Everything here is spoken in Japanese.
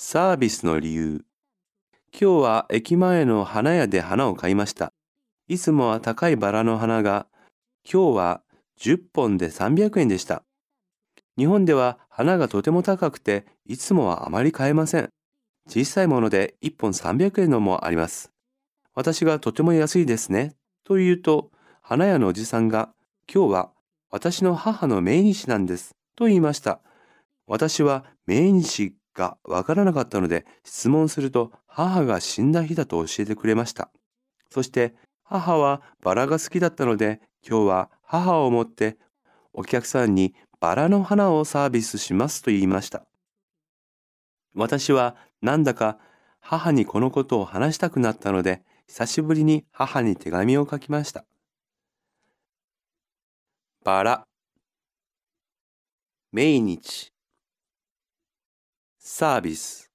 サービスの理由。今日は駅前の花屋で花を買いました。いつもは高いバラの花が、今日は10本で300円でした。日本では花がとても高くて、いつもはあまり買えません。小さいもので1本300円のもあります。私がとても安いですね。と言うと、花屋のおじさんが、今日は私の母の命日なんです。と言いました。私は命日がわからなかったので質問すると母が死んだ日だと教えてくれました。そして母はバラが好きだったので今日は母を思ってお客さんにバラの花をサービスしますと言いました。私はなんだか母にこのことを話したくなったので久しぶりに母に手紙を書きました。バラ命日サービス